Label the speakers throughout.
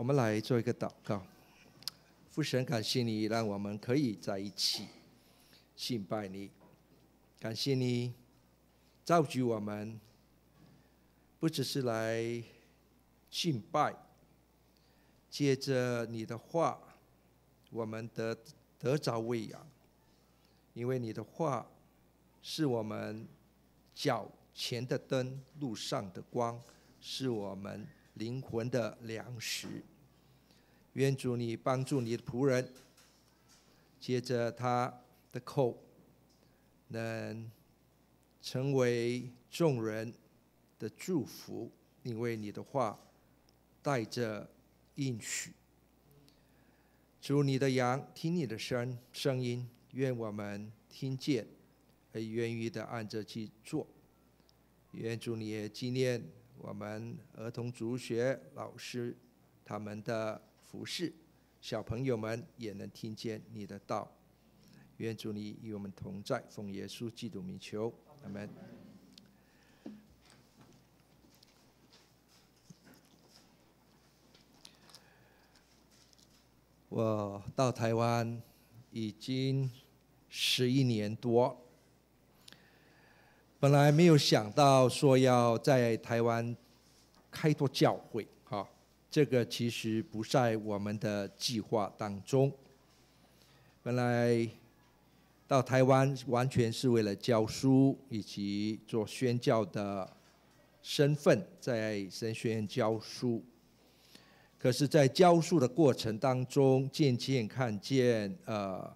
Speaker 1: 我们来做一个祷告。父神，感谢你让我们可以在一起敬拜你，感谢你召集我们，不只是来敬拜，借着你的话，我们得得着喂养，因为你的话是我们脚前的灯，路上的光，是我们灵魂的粮食。愿主你帮助你的仆人，接着他的口，能成为众人的祝福，因为你的话带着应许。主你的羊听你的声声音，愿我们听见，而愿意的按着去做。愿主你也纪念我们儿童主学老师他们的。服侍小朋友们也能听见你的道，愿主你与我们同在，奉耶稣基督名求，阿门。我到台湾已经十一年多，本来没有想到说要在台湾开拓教会。这个其实不在我们的计划当中。本来到台湾完全是为了教书以及做宣教的身份，在神学院教书。可是，在教书的过程当中，渐渐看见，呃，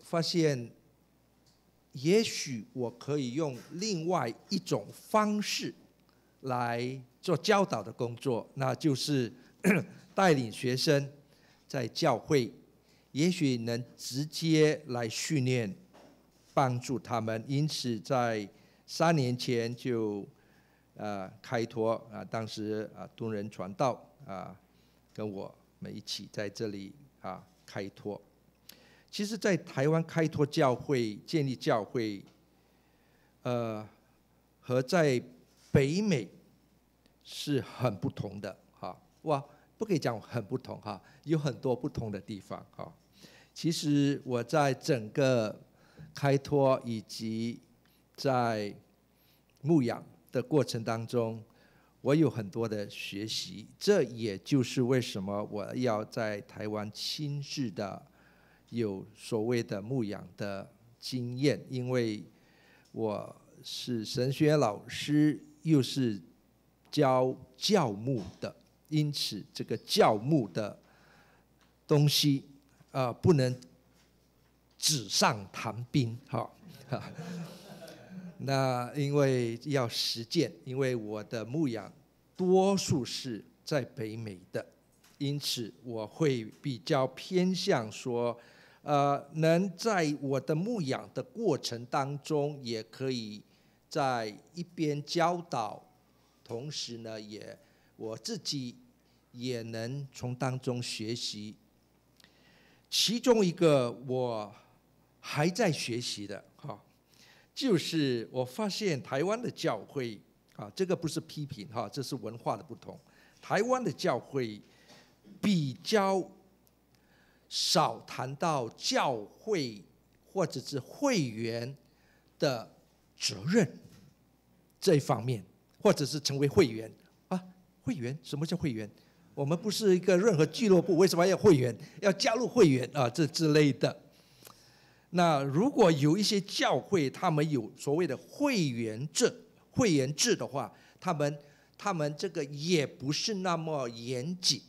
Speaker 1: 发现也许我可以用另外一种方式来。做教导的工作，那就是 带领学生在教会，也许能直接来训练，帮助他们。因此，在三年前就啊开拓啊，当时啊敦仁传道啊跟我们一起在这里啊开拓。其实，在台湾开拓教会、建立教会，呃，和在北美。是很不同的哈，哇，不可以讲很不同哈，有很多不同的地方哈。其实我在整个开拓以及在牧养的过程当中，我有很多的学习。这也就是为什么我要在台湾亲自的有所谓的牧养的经验，因为我是神学老师，又是。教教牧的，因此这个教牧的东西啊、呃，不能纸上谈兵，哈。那因为要实践，因为我的牧养多数是在北美的，因此我会比较偏向说，呃，能在我的牧养的过程当中，也可以在一边教导。同时呢，也我自己也能从当中学习。其中一个我还在学习的哈，就是我发现台湾的教会啊，这个不是批评哈，这是文化的不同。台湾的教会比较少谈到教会或者是会员的责任这一方面。或者是成为会员啊？会员？什么叫会员？我们不是一个任何俱乐部，为什么要会员？要加入会员啊？这之类的。那如果有一些教会，他们有所谓的会员制、会员制的话，他们他们这个也不是那么严谨。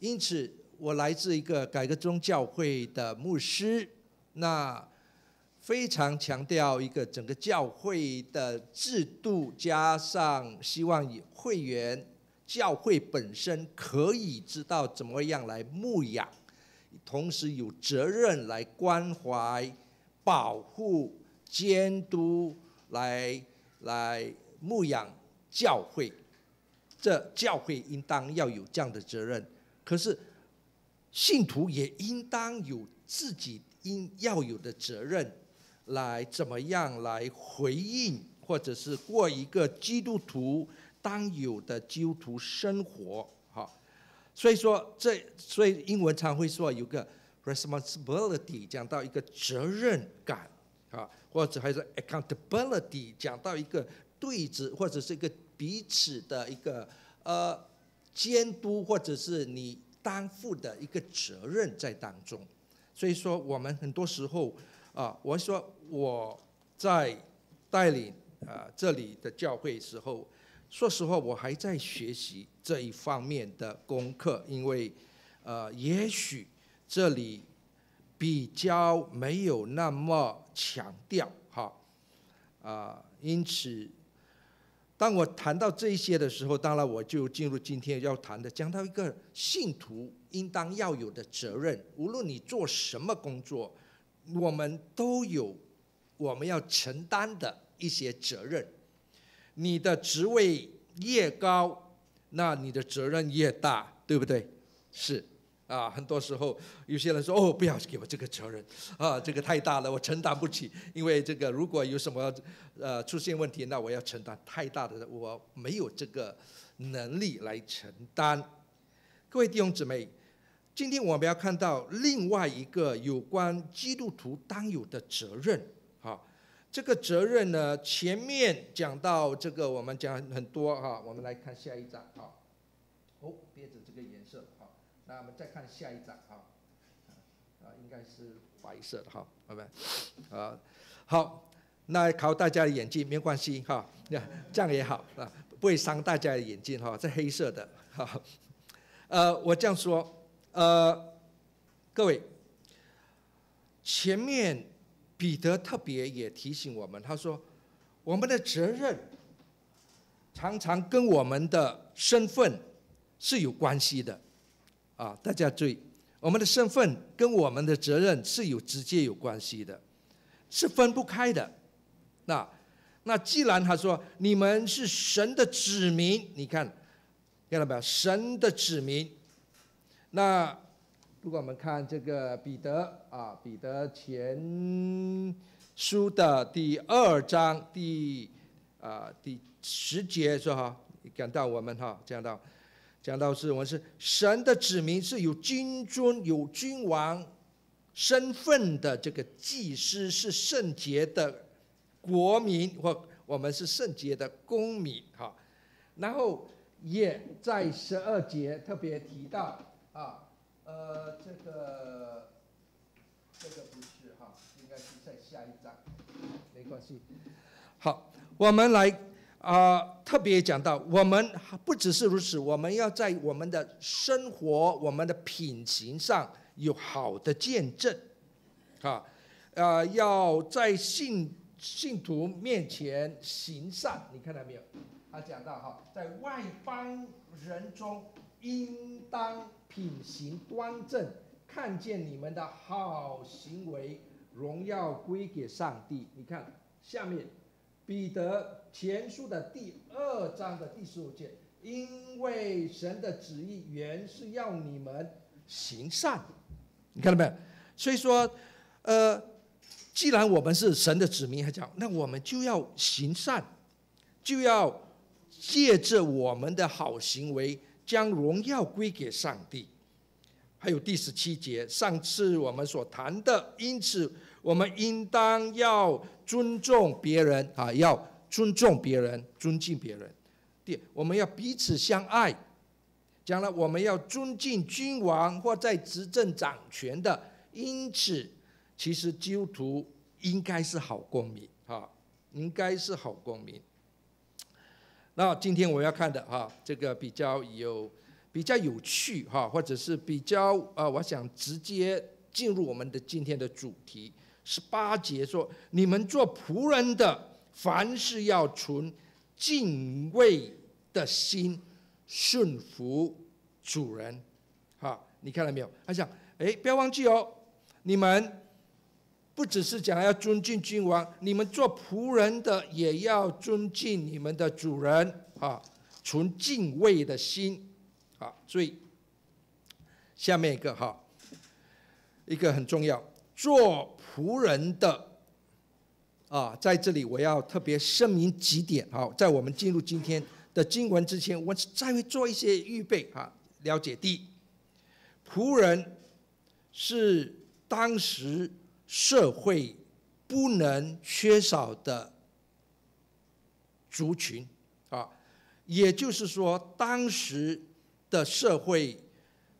Speaker 1: 因此，我来自一个改革宗教会的牧师，那。非常强调一个整个教会的制度，加上希望以会员教会本身可以知道怎么样来牧养，同时有责任来关怀、保护、监督，来来牧养教会。这教会应当要有这样的责任，可是信徒也应当有自己应要有的责任。来怎么样来回应，或者是过一个基督徒当有的基督徒生活。哈，所以说这，所以英文常会说有个 responsibility，讲到一个责任感啊，或者还是 accountability，讲到一个对峙或者是一个彼此的一个呃监督，或者是你担负的一个责任在当中。所以说，我们很多时候啊，我说我在带领。啊，这里的教会时候，说实话，我还在学习这一方面的功课，因为，呃，也许这里比较没有那么强调，哈，啊，因此，当我谈到这些的时候，当然我就进入今天要谈的，讲到一个信徒应当要有的责任，无论你做什么工作，我们都有我们要承担的。一些责任，你的职位越高，那你的责任越大，对不对？是啊，很多时候有些人说：“哦，不要给我这个责任啊，这个太大了，我承担不起。因为这个如果有什么呃出现问题，那我要承担太大的，我没有这个能力来承担。”各位弟兄姊妹，今天我们要看到另外一个有关基督徒当有的责任。这个责任呢，前面讲到这个，我们讲很多哈。我们来看下一章哈。哦，别着这个颜色哈。那我们再看下一章哈。啊，应该是白色的哈，拜拜？啊，好，那考大家的眼睛没关系哈，那 这样也好啊，不会伤大家的眼睛哈。这黑色的哈。呃，我这样说，呃，各位，前面。彼得特别也提醒我们，他说：“我们的责任常常跟我们的身份是有关系的，啊，大家注意，我们的身份跟我们的责任是有直接有关系的，是分不开的。那那既然他说你们是神的子民，你看看到没有？神的子民，那。”如果我们看这个彼得啊，彼得前书的第二章第啊第十节说哈，讲到我们哈，讲到讲到是我们是神的子民，是有君尊有君王身份的这个祭司，是圣洁的国民，或我们是圣洁的公民哈。然后也在十二节特别提到啊。呃，这个这个不是哈，应该是在下一章，没关系。好，我们来啊、特别讲到，我们不只是如此，我们要在我们的生活、我们的品行上有好的见证，啊，呃，要在信信徒面前行善。你看到没有？他讲到哈，在外邦人中。应当品行端正，看见你们的好行为，荣耀归给上帝。你看下面，彼得前书的第二章的第十五节，因为神的旨意原是要你们行善。你看到没有？所以说，呃，既然我们是神的子民，还讲，那我们就要行善，就要借着我们的好行为。将荣耀归给上帝。还有第十七节，上次我们所谈的，因此我们应当要尊重别人啊，要尊重别人，尊敬别人。第，我们要彼此相爱。将来，我们要尊敬君王或在执政掌权的。因此，其实基督徒应该是好公民啊，应该是好公民。那今天我要看的哈，这个比较有比较有趣哈，或者是比较啊，我想直接进入我们的今天的主题。十八节说：“你们做仆人的，凡事要存敬畏的心，顺服主人。”哈，你看到没有？他讲，哎，不要忘记哦，你们。不只是讲要尊敬君王，你们做仆人的也要尊敬你们的主人啊，存敬畏的心啊。所以下面一个哈，一个很重要，做仆人的啊，在这里我要特别声明几点啊，在我们进入今天的经文之前，我再会做一些预备啊，了解第一，仆人是当时社会不能缺少的族群啊，也就是说，当时的社会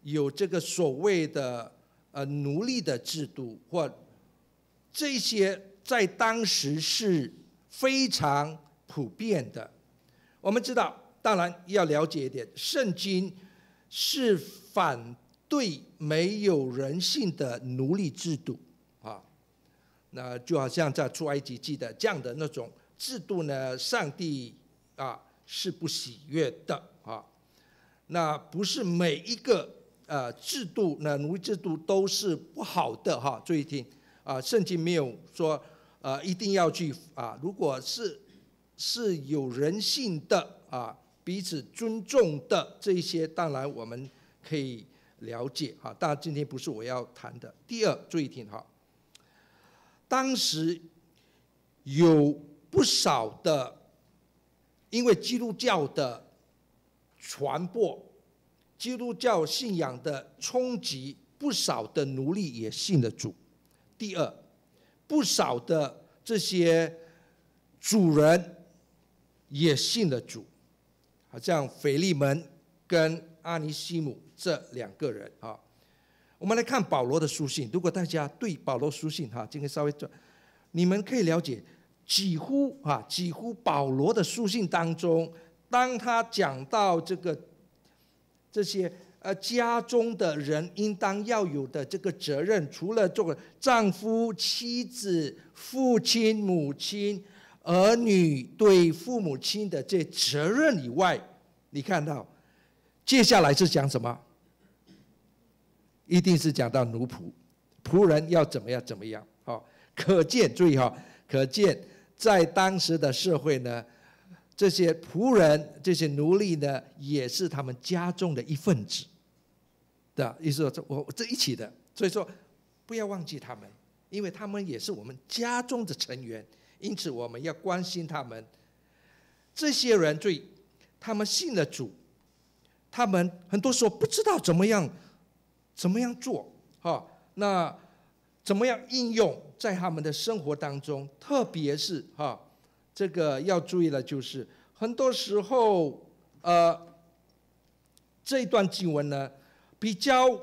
Speaker 1: 有这个所谓的呃奴隶的制度，或这些在当时是非常普遍的。我们知道，当然要了解一点，圣经是反对没有人性的奴隶制度啊。那就好像在出埃及记的这样的那种制度呢，上帝啊是不喜悦的。那不是每一个呃制度呢，奴隶制度都是不好的哈。注意听啊，圣经没有说呃一定要去啊，如果是。是有人性的啊，彼此尊重的这一些，当然我们可以了解哈。当然今天不是我要谈的。第二，注意听哈，当时有不少的，因为基督教的传播，基督教信仰的冲击，不少的奴隶也信了主。第二，不少的这些主人。也信了主，好像腓利门跟阿尼西姆这两个人啊。我们来看保罗的书信，如果大家对保罗书信哈，今天稍微转，你们可以了解，几乎啊，几乎保罗的书信当中，当他讲到这个这些呃家中的人应当要有的这个责任，除了做丈夫、妻子、父亲、母亲。儿女对父母亲的这责任以外，你看到接下来是讲什么？一定是讲到奴仆，仆人要怎么样怎么样？好，可见注意哈，可见在当时的社会呢，这些仆人、这些奴隶呢，也是他们家中的一份子的意思说，这我这一起的，所以说不要忘记他们，因为他们也是我们家中的成员。因此，我们要关心他们。这些人对，他们信了主，他们很多时候不知道怎么样，怎么样做，哈，那怎么样应用在他们的生活当中？特别是哈，这个要注意的，就是很多时候，呃，这一段经文呢，比较。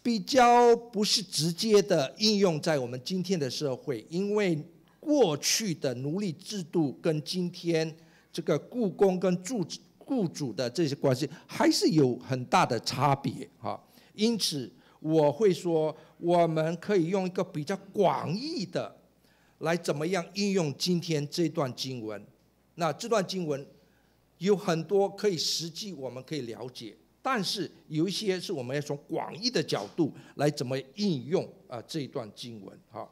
Speaker 1: 比较不是直接的应用在我们今天的社会，因为过去的奴隶制度跟今天这个雇工跟雇雇主的这些关系还是有很大的差别啊。因此我会说，我们可以用一个比较广义的来怎么样应用今天这段经文。那这段经文有很多可以实际我们可以了解。但是有一些是我们要从广义的角度来怎么应用啊这一段经文。好，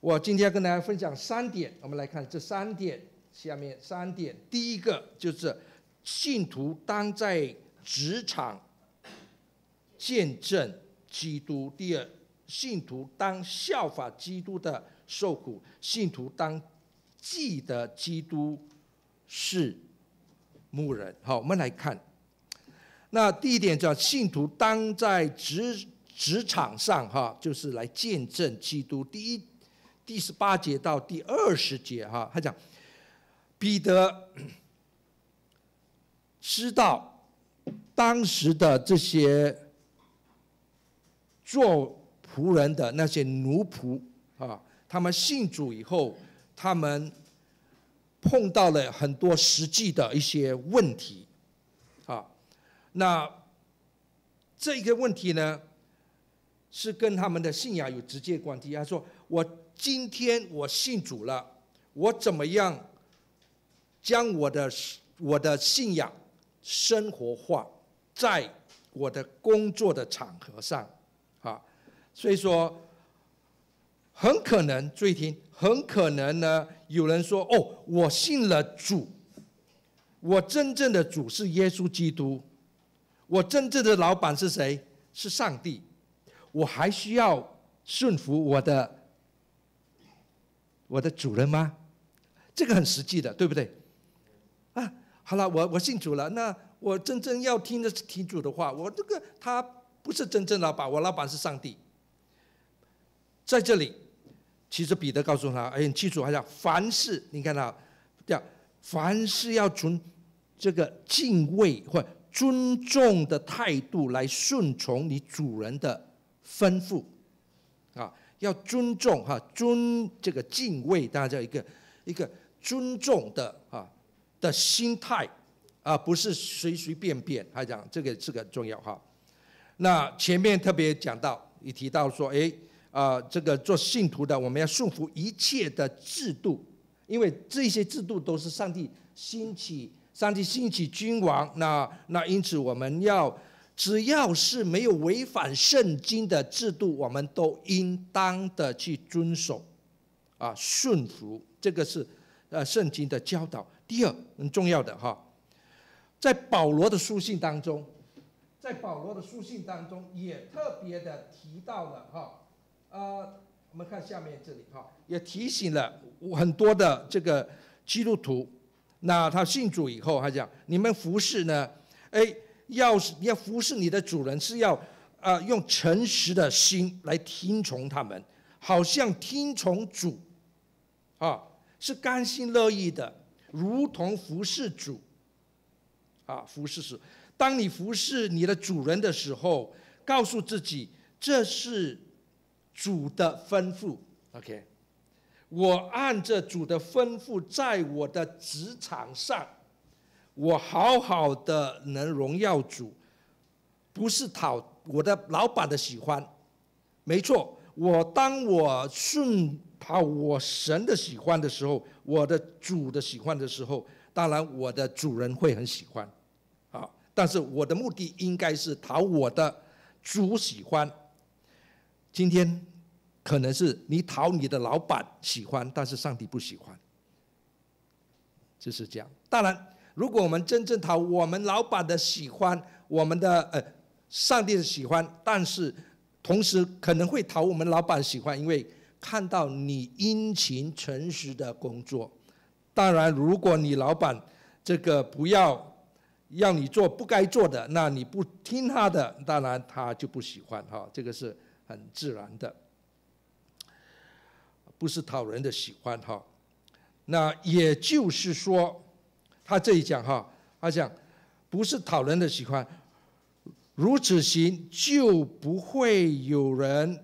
Speaker 1: 我今天要跟大家分享三点，我们来看这三点，下面三点，第一个就是信徒当在职场见证基督；第二，信徒当效法基督的受苦；信徒当记得基督是牧人。好，我们来看。那第一点叫信徒当在职职场上哈，就是来见证基督。第一第十八节到第二十节哈，他讲彼得知道当时的这些做仆人的那些奴仆啊，他们信主以后，他们碰到了很多实际的一些问题啊。那这个问题呢，是跟他们的信仰有直接关系。他说：“我今天我信主了，我怎么样将我的我的信仰生活化在我的工作的场合上？”所以说很可能，注意听，很可能呢，有人说：“哦，我信了主，我真正的主是耶稣基督。”我真正的老板是谁？是上帝。我还需要顺服我的我的主人吗？这个很实际的，对不对？啊，好了，我我信主了，那我真正要听的是听主的话。我这个他不是真正老板，我老板是上帝。在这里，其实彼得告诉他，哎，你记住，好像凡事，你看到，叫凡事要从这个敬畏或尊重的态度来顺从你主人的吩咐，啊，要尊重哈，尊这个敬畏，大家一个一个尊重的啊的心态，啊，不是随随便便，他讲这个这个很重要哈。那前面特别讲到，也提到说，哎，啊，这个做信徒的，我们要顺服一切的制度，因为这些制度都是上帝兴起。上帝兴起君王，那那因此我们要，只要是没有违反圣经的制度，我们都应当的去遵守，啊，顺服，这个是呃圣经的教导。第二很重要的哈，在保罗的书信当中，在保罗的书信当中也特别的提到了哈，呃，我们看下面这里哈，也提醒了很多的这个基督徒。那他信主以后，他讲：你们服侍呢？哎，要是你要服侍你的主人，是要啊、用诚实的心来听从他们，好像听从主，啊，是甘心乐意的，如同服侍主，啊，服侍是。当你服侍你的主人的时候，告诉自己这是主的吩咐，OK。我按着主的吩咐，在我的职场上，我好好的能荣耀主，不是讨我的老板的喜欢。没错，我当我顺讨我神的喜欢的时候，我的主的喜欢的时候，当然我的主人会很喜欢，啊，但是我的目的应该是讨我的主喜欢。今天。可能是你讨你的老板喜欢，但是上帝不喜欢，就是这样。当然，如果我们真正讨我们老板的喜欢，我们的呃上帝的喜欢，但是同时可能会讨我们老板喜欢，因为看到你殷勤诚实的工作。当然，如果你老板这个不要要你做不该做的，那你不听他的，当然他就不喜欢哈，这个是很自然的。不是讨人的喜欢哈，那也就是说，他这里讲哈，他讲不是讨人的喜欢，如此行就不会有人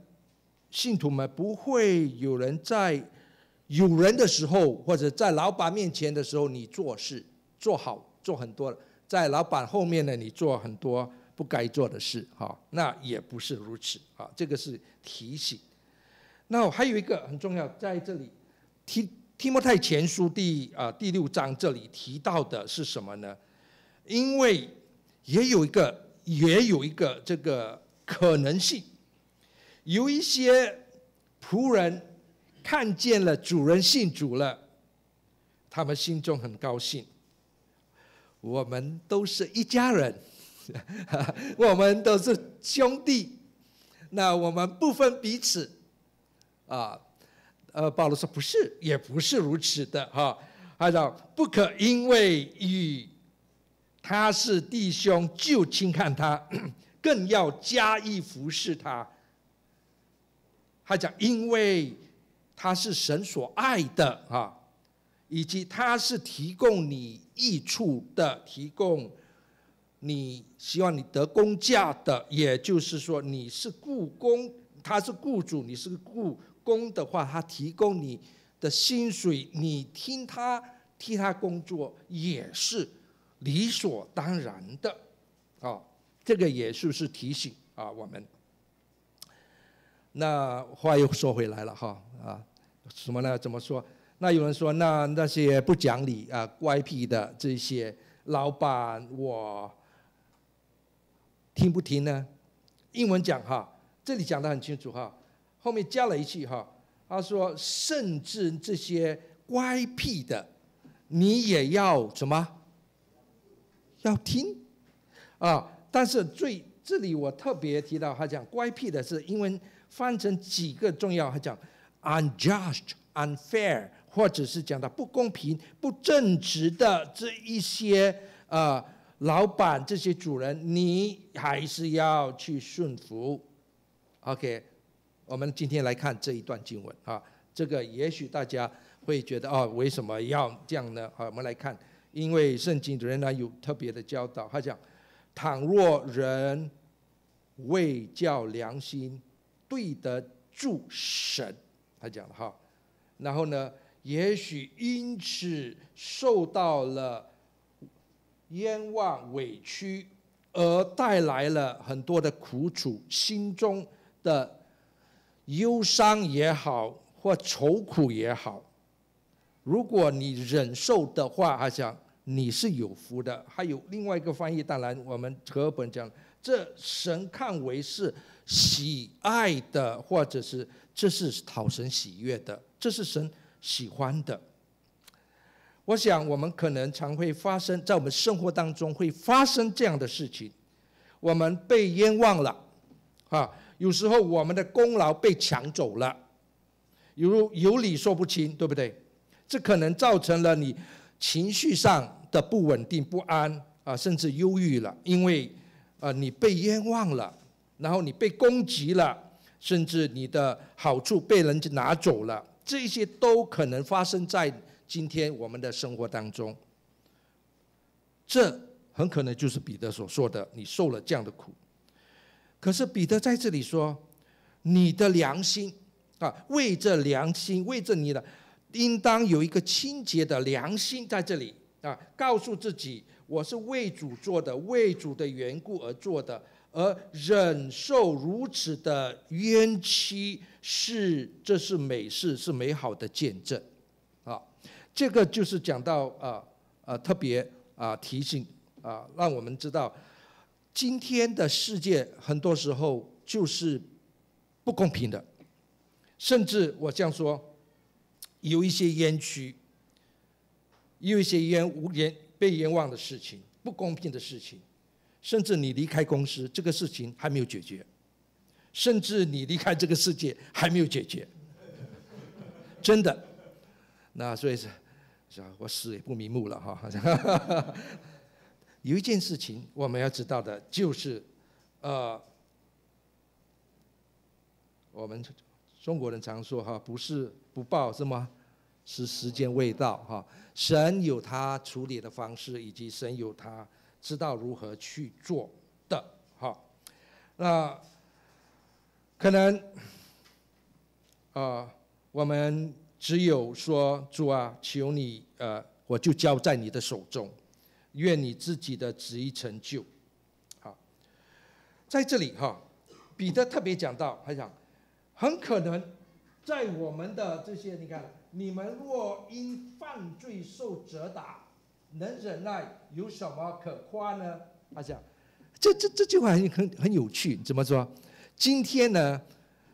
Speaker 1: 信徒们不会有人在有人的时候或者在老板面前的时候，你做事做好做很多，在老板后面呢，你做很多不该做的事哈，那也不是如此啊，这个是提醒。那我还有一个很重要，在这里提提摩太前书第啊第六章这里提到的是什么呢？因为也有一个也有一个这个可能性，有一些仆人看见了主人信主了，他们心中很高兴。我们都是一家人，哈 我们都是兄弟，那我们不分彼此。啊，呃，保罗说不是，也不是如此的哈。他说不可因为与他是弟兄就轻看他，更要加以服侍他。他讲因为他是神所爱的哈，以及他是提供你益处的，提供你希望你得工价的，也就是说你是雇工，他是雇主，你是雇。工的话，他提供你的薪水，你听他替他工作也是理所当然的，啊、这个也是是提醒啊？我们那话又说回来了哈啊，什么呢？怎么说？那有人说，那那些不讲理啊、乖僻的这些老板，我听不听呢？英文讲哈，这里讲得很清楚哈。后面加了一句哈，他说：“甚至这些乖僻的，你也要什么？要听啊！但是最这里我特别提到，他讲乖僻的是英文翻成几个重要，他讲 unjust、unfair，或者是讲到不公平、不正直的这一些啊老板、这些主人，你还是要去顺服。OK，我们今天来看这一段经文啊，这个也许大家会觉得哦，为什么要这样呢？好，我们来看，因为圣经人呢有特别的教导，他讲：倘若人为叫良心对得住神，他讲的哈，然后呢？也许因此受到了冤枉委屈，而带来了很多的苦楚，心中的忧伤也好，或愁苦也好。如果你忍受的话，他讲你是有福的。还有另外一个翻译，当然我们和本讲，这神看为是喜爱的，或者是这是讨神喜悦的，这是神。喜欢的，我想我们可能常会发生在我们生活当中会发生这样的事情，我们被冤枉了，啊，有时候我们的功劳被抢走了，有有理说不清，对不对？这可能造成了你情绪上的不稳定、不安啊，甚至忧郁了，因为啊你被冤枉了，然后你被攻击了，甚至你的好处被人家拿走了。这些都可能发生在今天我们的生活当中，这很可能就是彼得所说的，你受了这样的苦。可是彼得在这里说，你的良心啊，为着良心，为着你的，应当有一个清洁的良心在这里啊，告诉自己，我是为主做的，为主的缘故而做的。而忍受如此的冤屈，是这是美事，是美好的见证，这个就是讲到啊啊特别啊提醒啊，让我们知道，今天的世界很多时候就是不公平的，甚至我这样说，有一些冤屈，有一些冤无冤被冤枉的事情，不公平的事情。甚至你离开公司，这个事情还没有解决；甚至你离开这个世界还没有解决，真的。那所以是，我死也不瞑目了哈。有一件事情我们要知道的，就是，呃，我们中国人常说哈，不是不报是吗？是时间未到哈。神有他处理的方式，以及神有他。知道如何去做的，哈，那可能啊、呃，我们只有说主啊，求你呃，我就交在你的手中，愿你自己的旨意成就。好，在这里哈，彼得特别讲到，他讲，很可能在我们的这些，你看，你们若因犯罪受责打。能忍耐有什么可夸呢？他讲，这这这句话很很很有趣。怎么说？今天呢，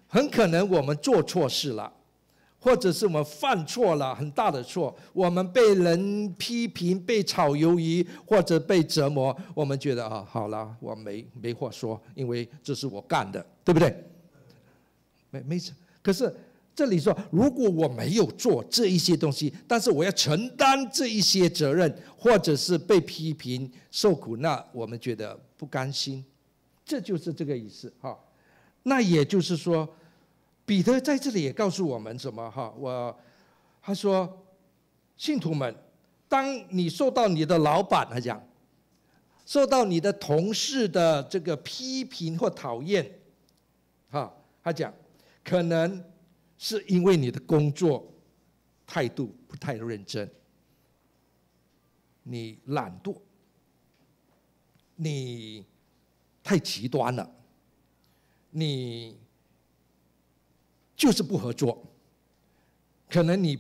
Speaker 1: 很可能我们做错事了，或者是我们犯错了很大的错，我们被人批评、被炒鱿鱼，或者被折磨，我们觉得啊，好了，我没没话说，因为这是我干的，对不对？没没错，可是。这里说，如果我没有做这一些东西，但是我要承担这一些责任，或者是被批评受苦，那我们觉得不甘心，这就是这个意思哈。那也就是说，彼得在这里也告诉我们什么哈？我他说，信徒们，当你受到你的老板他讲，受到你的同事的这个批评或讨厌，哈，他讲可能。是因为你的工作态度不太认真，你懒惰，你太极端了，你就是不合作，可能你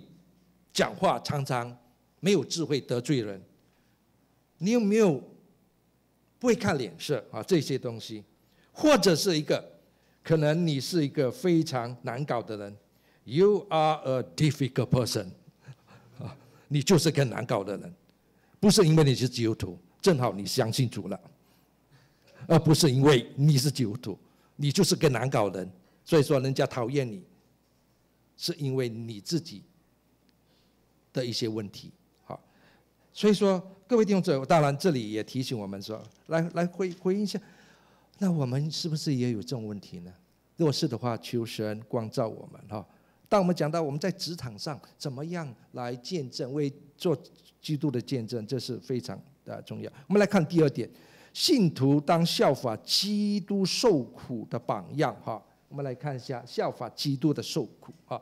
Speaker 1: 讲话常常没有智慧得罪人，你有没有不会看脸色啊？这些东西，或者是一个可能你是一个非常难搞的人。You are a difficult person，啊，你就是个难搞的人，不是因为你是基督徒，正好你相信主了，而不是因为你是基督徒，你就是个难搞人，所以说人家讨厌你，是因为你自己的一些问题。好，所以说各位弟兄姊妹，当然这里也提醒我们说，来来回回应一下，那我们是不是也有这种问题呢？若是的话，求神光照我们哈。当我们讲到我们在职场上怎么样来见证，为做基督的见证，这是非常的重要。我们来看第二点，信徒当效法基督受苦的榜样哈。我们来看一下效法基督的受苦啊。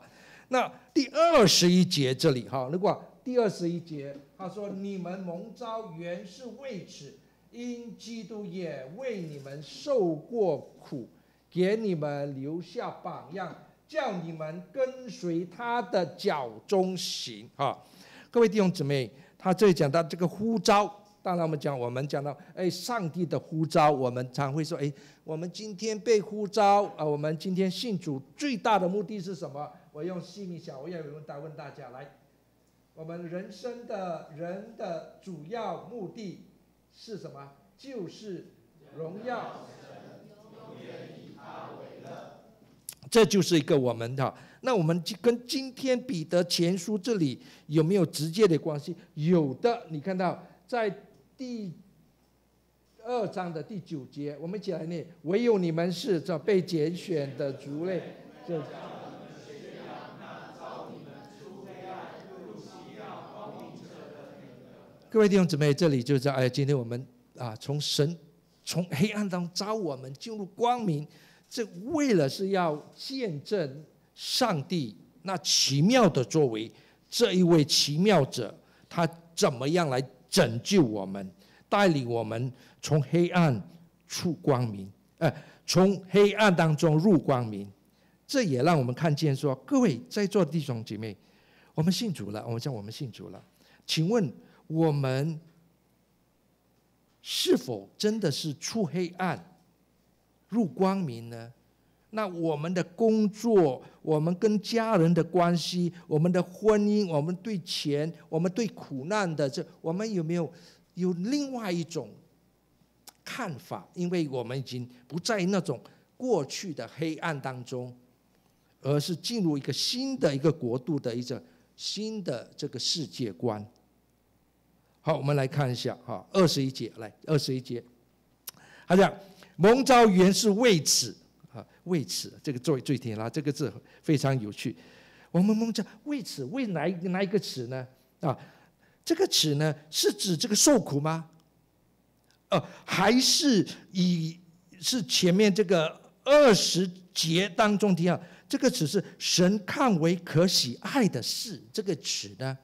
Speaker 1: 那第二十一节这里哈，如果第二十一节他说：“你们蒙召原是为此，因基督也为你们受过苦，给你们留下榜样。”叫你们跟随他的脚踪行啊！各位弟兄姊妹，他这里讲到这个呼召，当然我们讲，我们讲到，哎，上帝的呼召，我们常会说，哎，我们今天被呼召啊，我们今天信主最大的目的是什么？我用细密小，我要有问大问大家来，我们人生的人的主要目的是什么？就是荣耀神。这就是一个我们的，那我们跟今天彼得前书这里有没有直接的关系？有的，你看到在第二章的第九节，我们一起来念：唯有你们是这被拣选的族类。这各位弟兄姊妹，这里就在哎，今天我们啊，从神从黑暗当中召我们进入光明。这为了是要见证上帝那奇妙的作为，这一位奇妙者，他怎么样来拯救我们，带领我们从黑暗出光明，呃，从黑暗当中入光明。这也让我们看见说，各位在座的弟兄姐妹，我们信主了，我们讲我们信主了，请问我们是否真的是出黑暗？入光明呢？那我们的工作，我们跟家人的关系，我们的婚姻，我们对钱，我们对苦难的这，我们有没有有另外一种看法？因为我们已经不在那种过去的黑暗当中，而是进入一个新的一个国度的一个新的这个世界观。好，我们来看一下哈，二十一节，来二十一节，他讲。蒙召原是为此，为此这个作为最甜啦，这个字非常有趣。我们蒙召为此，为哪一哪一个此呢？啊，这个此呢是指这个受苦吗？呃，还是以是前面这个二十节当中提到这个此是神看为可喜爱的事，这个此呢？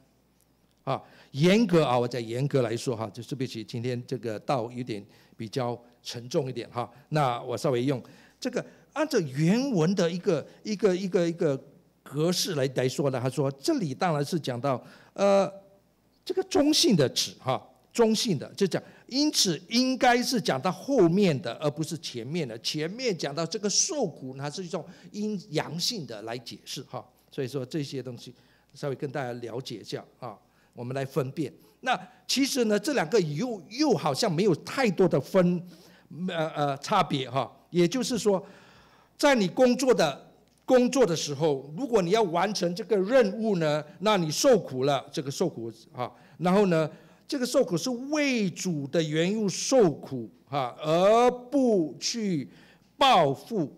Speaker 1: 啊，严格啊，我再严格来说哈，就对不起，今天这个道有点比较。沉重一点哈，那我稍微用这个按照原文的一个一个一个一个格式来来说呢，他说这里当然是讲到呃这个中性的词哈，中性的就讲，因此应该是讲到后面的，而不是前面的。前面讲到这个受苦，它是一种阴阳性的来解释哈，所以说这些东西稍微跟大家了解一下啊，我们来分辨。那其实呢，这两个又又好像没有太多的分。呃呃，差别哈，也就是说，在你工作的工作的时候，如果你要完成这个任务呢，那你受苦了，这个受苦啊，然后呢，这个受苦是为主的缘故受苦啊，而不去报复，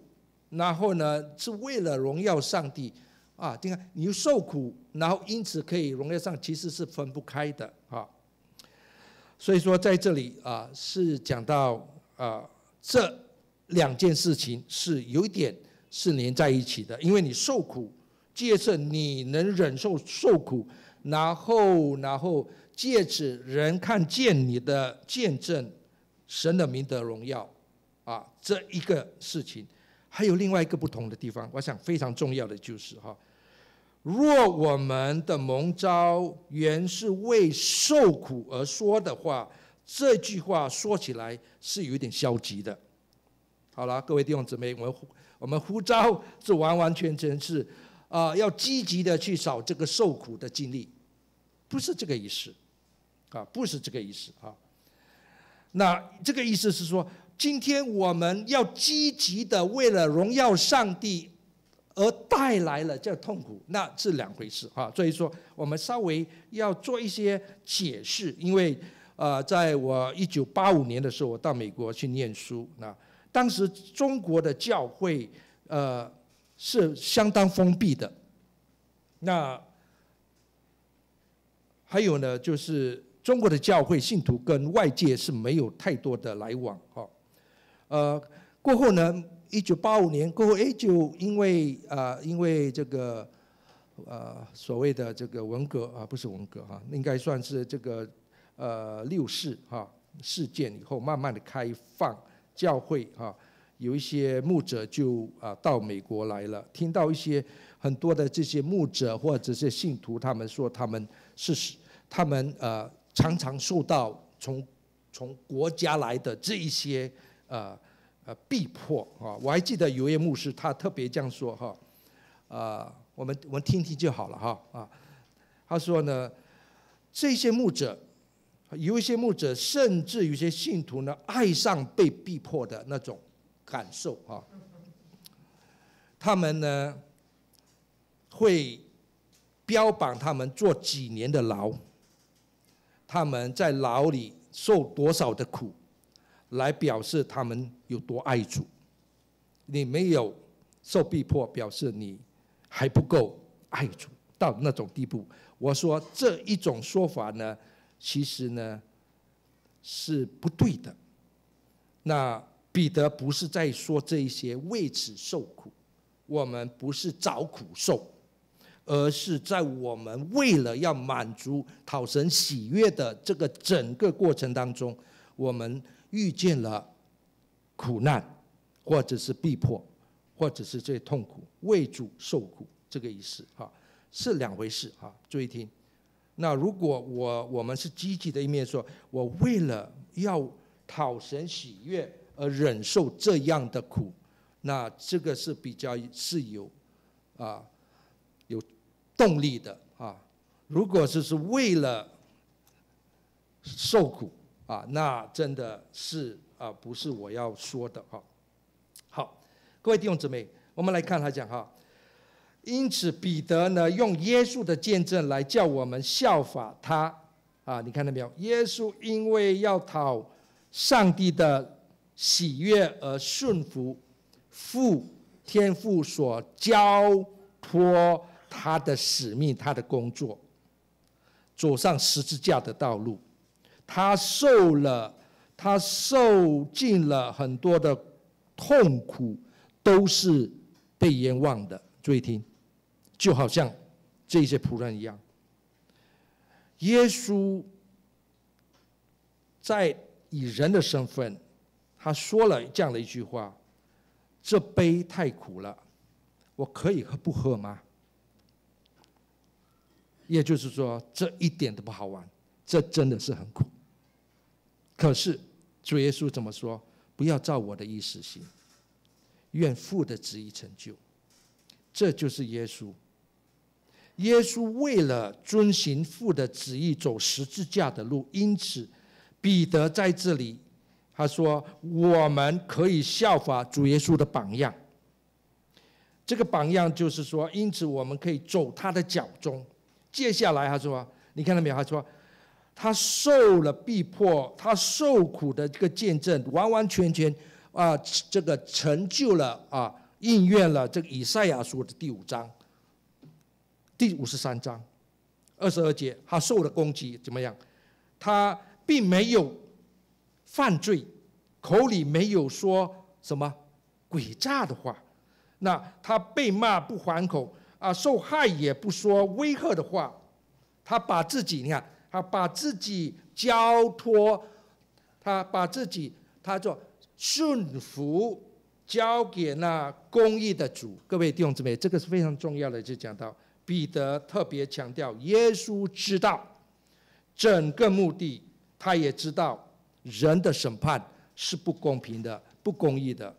Speaker 1: 然后呢，是为了荣耀上帝啊，你看，你受苦，然后因此可以荣耀上，其实是分不开的啊。所以说在这里啊，是讲到。啊，这两件事情是有一点是连在一起的，因为你受苦，借着你能忍受受苦，然后然后借此人看见你的见证，神的名得荣耀，啊，这一个事情，还有另外一个不同的地方，我想非常重要的就是哈，若我们的蒙召原是为受苦而说的话。这句话说起来是有点消极的。好了，各位弟兄姊妹，我们我们呼召是完完全全是啊、要积极的去扫这个受苦的经历，不是这个意思啊，不是这个意思啊。那这个意思是说，今天我们要积极的为了荣耀上帝而带来了这痛苦，那是两回事啊。所以说，我们稍微要做一些解释，因为呃，在我一九八五年的时候，我到美国去念书，那当时中国的教会呃是相当封闭的，那还有呢，就是中国的教会信徒跟外界是没有太多的来往哈。呃，过后呢，一九八五年过后，哎，就因为啊、呃，因为这个呃所谓的这个文革啊，不是文革哈，应该算是这个呃六四哈事件以后，慢慢的开放教会哈，有一些牧者就啊到美国来了，听到一些很多的这些牧者或者是信徒，他们说他们是他们呃常常受到从从国家来的这一些。呃呃，逼迫啊！我还记得有一位牧师，他特别这样说哈，啊，我们我们听听就好了哈啊。他说呢，这些牧者，有一些牧者，甚至有些信徒呢，爱上被逼迫的那种感受啊。他们呢，会标榜他们坐几年的牢，他们在牢里受多少的苦。来表示他们有多爱主，你没有受逼迫，表示你还不够爱主到那种地步。我说这一种说法呢，其实呢是不对的。那彼得不是在说这些为此受苦，我们不是找苦受，而是在我们为了要满足讨神喜悦的这个整个过程当中，我们。遇见了苦难，或者是逼迫，或者是这些痛苦，为主受苦，这个意思哈，是两回事哈。注意听，那如果我我们是积极的一面说，我为了要讨神喜悦而忍受这样的苦，那这个是比较是有啊有动力的啊。如果是是为了受苦。啊，那真的是啊，不是我要说的哈。好，各位弟兄姊妹，我们来看他讲哈。因此，彼得呢，用耶稣的见证来叫我们效法他啊。你看到没有？耶稣因为要讨上帝的喜悦而顺服父天父所交托他的使命，他的工作，走上十字架的道路。他受了，他受尽了很多的痛苦，都是被冤枉的。注意听，就好像这些仆人一样，耶稣在以人的身份，他说了这样的一句话：“这杯太苦了，我可以喝不喝吗？”也就是说，这一点都不好玩，这真的是很苦。可是主耶稣怎么说？不要照我的意思行，愿父的旨意成就。这就是耶稣。耶稣为了遵行父的旨意，走十字架的路。因此，彼得在这里他说：“我们可以效法主耶稣的榜样。”这个榜样就是说，因此我们可以走他的脚踪。接下来他说：“你看到没有？”他说。他受了逼迫，他受苦的这个见证，完完全全啊，这个成就了啊，应验了这个以赛亚书的第五章，第五十三章二十二节，他受了攻击怎么样？他并没有犯罪，口里没有说什么诡诈的话，那他被骂不还口啊，受害也不说威吓的话，他把自己你看。他把自己交托，他把自己，他做顺服，交给那公义的主。各位弟兄姊妹，这个是非常重要的。就讲到彼得特别强调，耶稣知道整个目的，他也知道人的审判是不公平的、不公义的。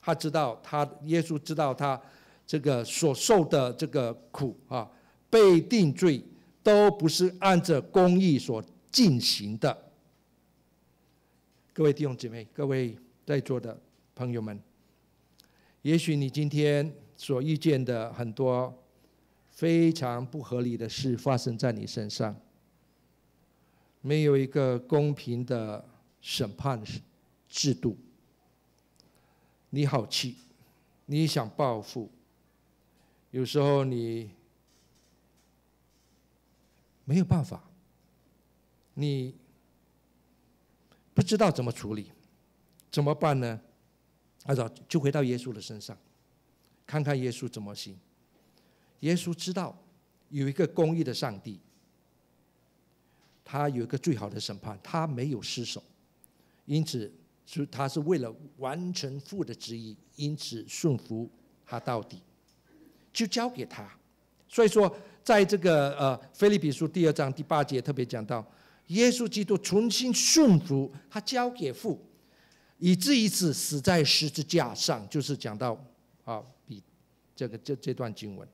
Speaker 1: 他知道，他耶稣知道他这个所受的这个苦啊，被定罪。都不是按着公义所进行的。各位弟兄姐妹，各位在座的朋友们，也许你今天所遇见的很多非常不合理的事发生在你身上，没有一个公平的审判制度，你好气，你想报复，有时候你没有办法，你不知道怎么处理，怎么办呢？按照就回到耶稣的身上。看看耶稣怎么行。耶稣知道有一个公义的上帝，他有一个最好的审判，他没有失手，因此是他是为了完成父的旨意，因此顺服他到底，就交给他。所以说，在这个呃腓立比书第二章第八节特别讲到，耶稣基督重新顺服，他交给父，以至于此死在十字架上，就是讲到啊。比这个这这段经文，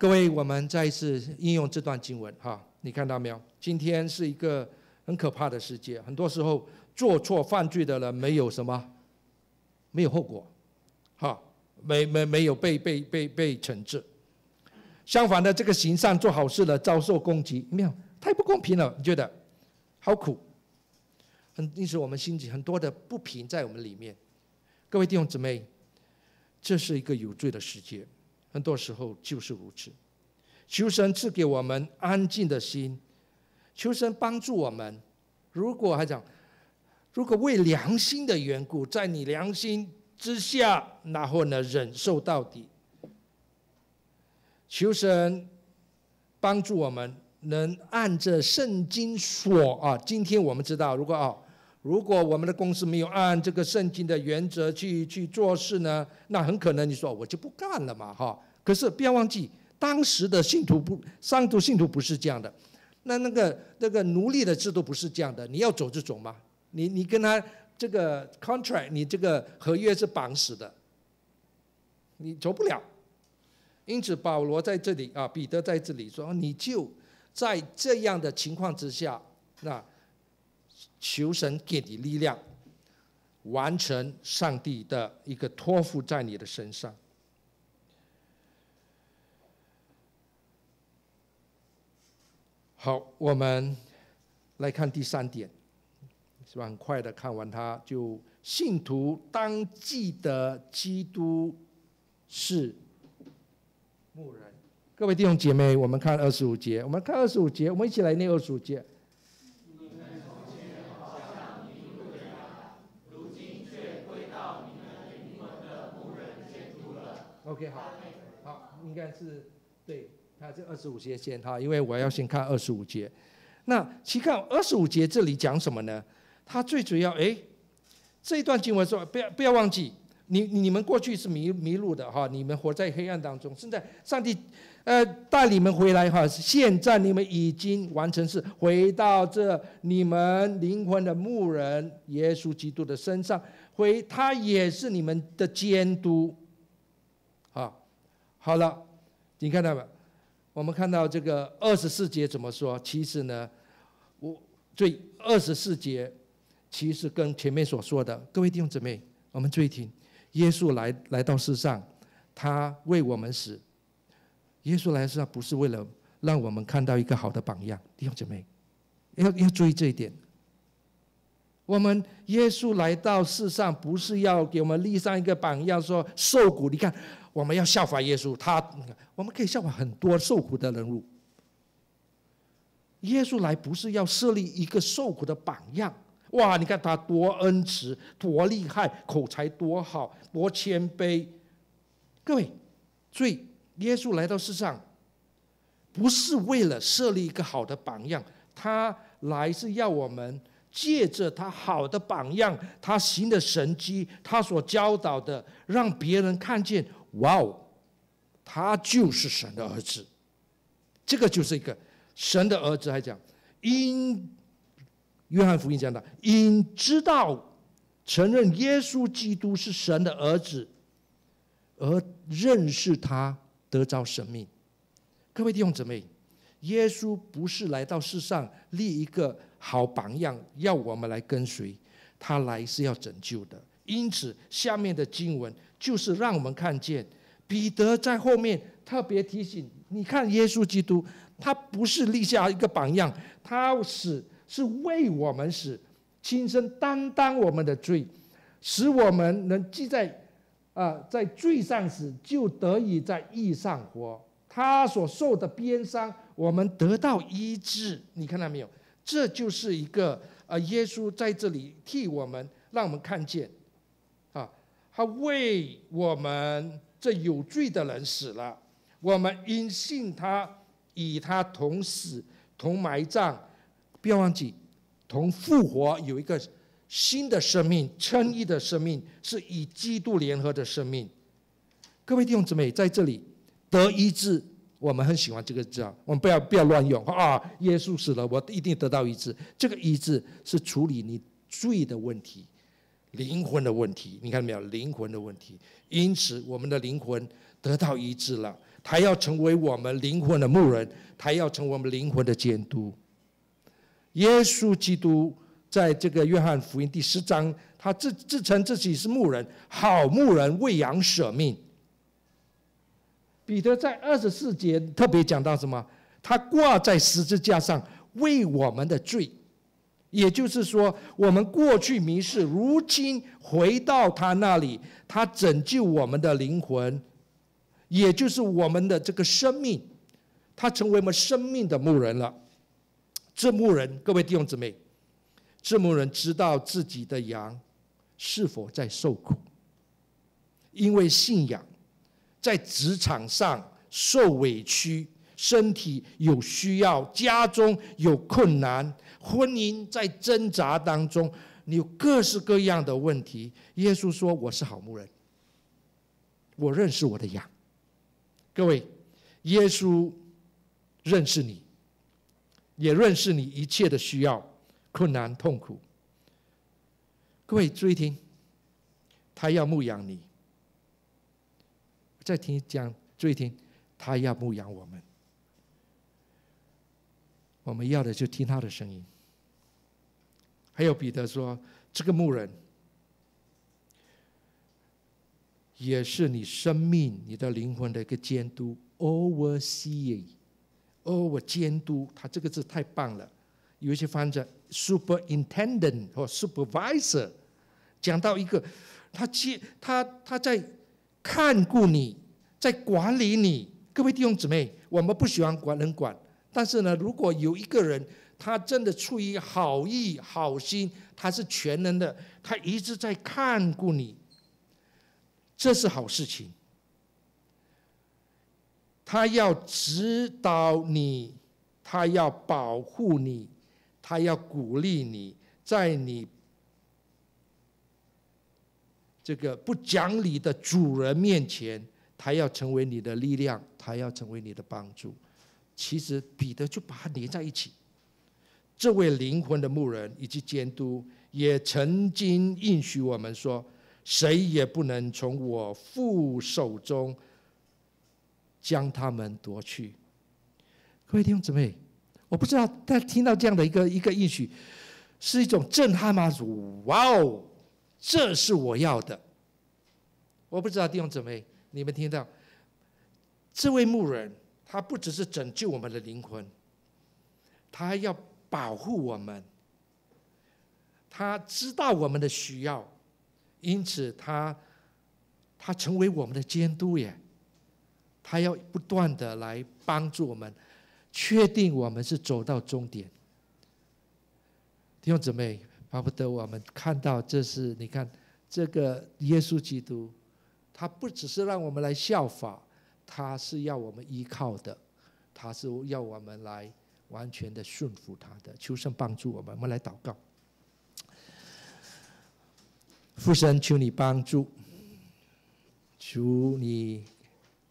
Speaker 1: 各位，我们再一次应用这段经文哈，你看到没有？今天是一个很可怕的世界，很多时候做错犯罪的人没有什么，没有后果，哈，没没没有被被被被惩治。相反的，这个行善做好事的遭受攻击，没有，太不公平了，你觉得？好苦，很因此我们心里很多的不平在我们里面。各位弟兄姊妹。这是一个有罪的世界，很多时候就是如此。求神赐给我们安静的心，求神帮助我们。如果还讲，如果为良心的缘故，在你良心之下，然后呢，忍受到底。求神帮助我们，能按着圣经所啊。今天我们知道，如果啊。如果我们的公司没有按这个圣经的原则去去做事呢，那很可能你说我就不干了嘛，哈。可是不要忘记，当时的信徒不，上头信徒不是这样的，那那个那个奴隶的制度不是这样的，你要走就走嘛，你你跟他这个 contract，你这个合约是绑死的，你走不了。因此保罗在这里啊，彼得在这里说，你就在这样的情况之下，那。求神给你力量，完成上帝的一个托付在你的身上。好，我们来看第三点，是吧？很快的看完它，就信徒当记得基督是牧人。各位弟兄姐妹，我们看二十五节，我们看二十五节，我们一起来念二十五节。OK，好，好，应该是对，他这二十五节先哈，因为我要先看二十五节。那去看二十五节这里讲什么呢？他最主要，哎，这一段经文说，不要不要忘记，你你们过去是迷迷路的哈，你们活在黑暗当中，现在上帝呃带你们回来哈，现在你们已经完成是回到这你们灵魂的牧人耶稣基督的身上，回他也是你们的监督。好了，你看到没？我们看到这个二十四节怎么说？其实呢，我最二十四节，其实跟前面所说的，各位弟兄姊妹，我们注意听，耶稣来来到世上，他为我们死。耶稣来世上不是为了让我们看到一个好的榜样，弟兄姊妹，要要注意这一点。我们耶稣来到世上，不是要给我们立上一个榜样，说受苦。你看。我们要效法耶稣，他我们可以效法很多受苦的人物。耶稣来不是要设立一个受苦的榜样，哇！你看他多恩慈，多厉害，口才多好，多谦卑。各位，所以耶稣来到世上，不是为了设立一个好的榜样，他来是要我们借着他好的榜样，他行的神迹，他所教导的，让别人看见。哇哦，他就是神的儿子，这个就是一个神的儿子。还讲，因约翰福音讲的，因知道承认耶稣基督是神的儿子，而认识他得着生命。各位弟兄姊妹，耶稣不是来到世上立一个好榜样，要我们来跟随，他来是要拯救的。因此，下面的经文就是让我们看见，彼得在后面特别提醒：你看，耶稣基督，他不是立下一个榜样，他死是为我们死，亲身担当我们的罪，使我们能记在啊、呃，在罪上死，就得以在义上活。他所受的鞭伤，我们得到医治。你看到没有？这就是一个啊，耶稣在这里替我们，让我们看见，他为我们。这有罪的人死了，我们因信他，与他同死、同埋葬，不要忘记，同复活，有一个新的生命，称义的生命，是与基督联合的生命。各位弟兄姊妹，在这里得医治，我们很喜欢这个字啊，我们不要不要乱用啊！耶稣死了，我一定得到医治。这个医治是处理你罪的问题。灵魂的问题，你看到没有？灵魂的问题，因此我们的灵魂得到医治了。他要成为我们灵魂的牧人，他要成为我们灵魂的监督。耶稣基督在这个约翰福音第十章，他自自称自己是牧人，好牧人为羊舍命。彼得在二十四节特别讲到什么？他挂在十字架上为我们的罪。也就是说，我们过去迷失，如今回到他那里，他拯救我们的灵魂，也就是我们的这个生命，他成为我们生命的牧人了。这牧人，各位弟兄姊妹，这牧人知道自己的羊是否在受苦，因为信仰，在职场上受委屈，身体有需要，家中有困难。婚姻在挣扎当中，你有各式各样的问题。耶稣说：“我是好牧人，我认识我的羊。”各位，耶稣认识你，也认识你一切的需要、困难、痛苦。各位注意听，他要牧养你。再听讲，注意听，他要牧养我们。我们要的就听他的声音。还有彼得说：“这个牧人也是你生命、你的灵魂的一个监督，overseer。哦，我监督他这个字太棒了。有一些翻译 superintendent 或 supervisor，讲到一个他接他他在看顾你，在管理你。各位弟兄姊妹，我们不喜欢管人管。”但是呢，如果有一个人，他真的出于好意、好心，他是全能的，他一直在看顾你，这是好事情。他要指导你，他要保护你，他要鼓励你，在你这个不讲理的主人面前，他要成为你的力量，他要成为你的帮助。其实彼得就把它连在一起。这位灵魂的牧人以及监督也曾经应许我们说：“谁也不能从我父手中将他们夺去。”各位弟兄姊妹，我不知道大家听到这样的一个一个应许，是一种震撼吗？哇哦，这是我要的！我不知道弟兄姊妹，你们听到这位牧人。他不只是拯救我们的灵魂，他还要保护我们。他知道我们的需要，因此他他成为我们的监督耶。他要不断的来帮助我们，确定我们是走到终点。弟兄姊妹，巴不得我们看到这是你看这个耶稣基督，他不只是让我们来效法。他是要我们依靠的，他是要我们来完全的顺服他的。求神帮助我们，我们来祷告。父神，求你帮助，求你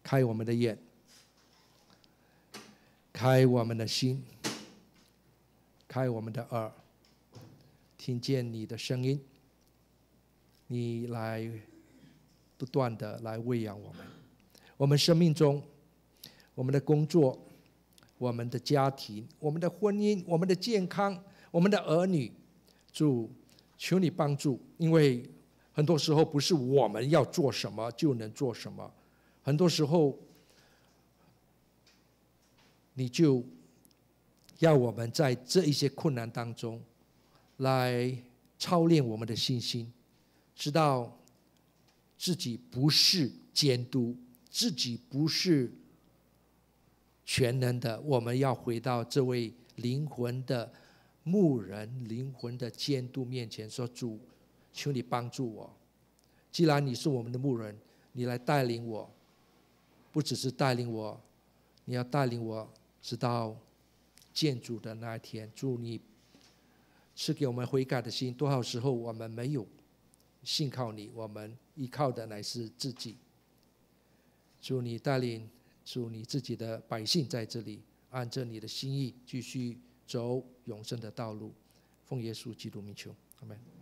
Speaker 1: 开我们的眼，开我们的心，开我们的耳，听见你的声音，你来不断的来喂养我们。我们生命中，我们的工作、我们的家庭、我们的婚姻、我们的健康、我们的儿女，主求你帮助，因为很多时候不是我们要做什么就能做什么，很多时候，你就要我们在这一些困难当中，来操练我们的信心，知道自己不是监督，自己不是全能的。我们要回到这位灵魂的牧人、灵魂的监督面前，说：“主，求你帮助我。既然你是我们的牧人，你来带领我，不只是带领我，你要带领我。”直到见主的那一天，祝你赐给我们悔改的心。多少时候我们没有信靠你，我们依靠的乃是自己。祝你带领，祝你自己的百姓在这里按照你的心意继续走永生的道路。奉耶稣基督名求，阿门。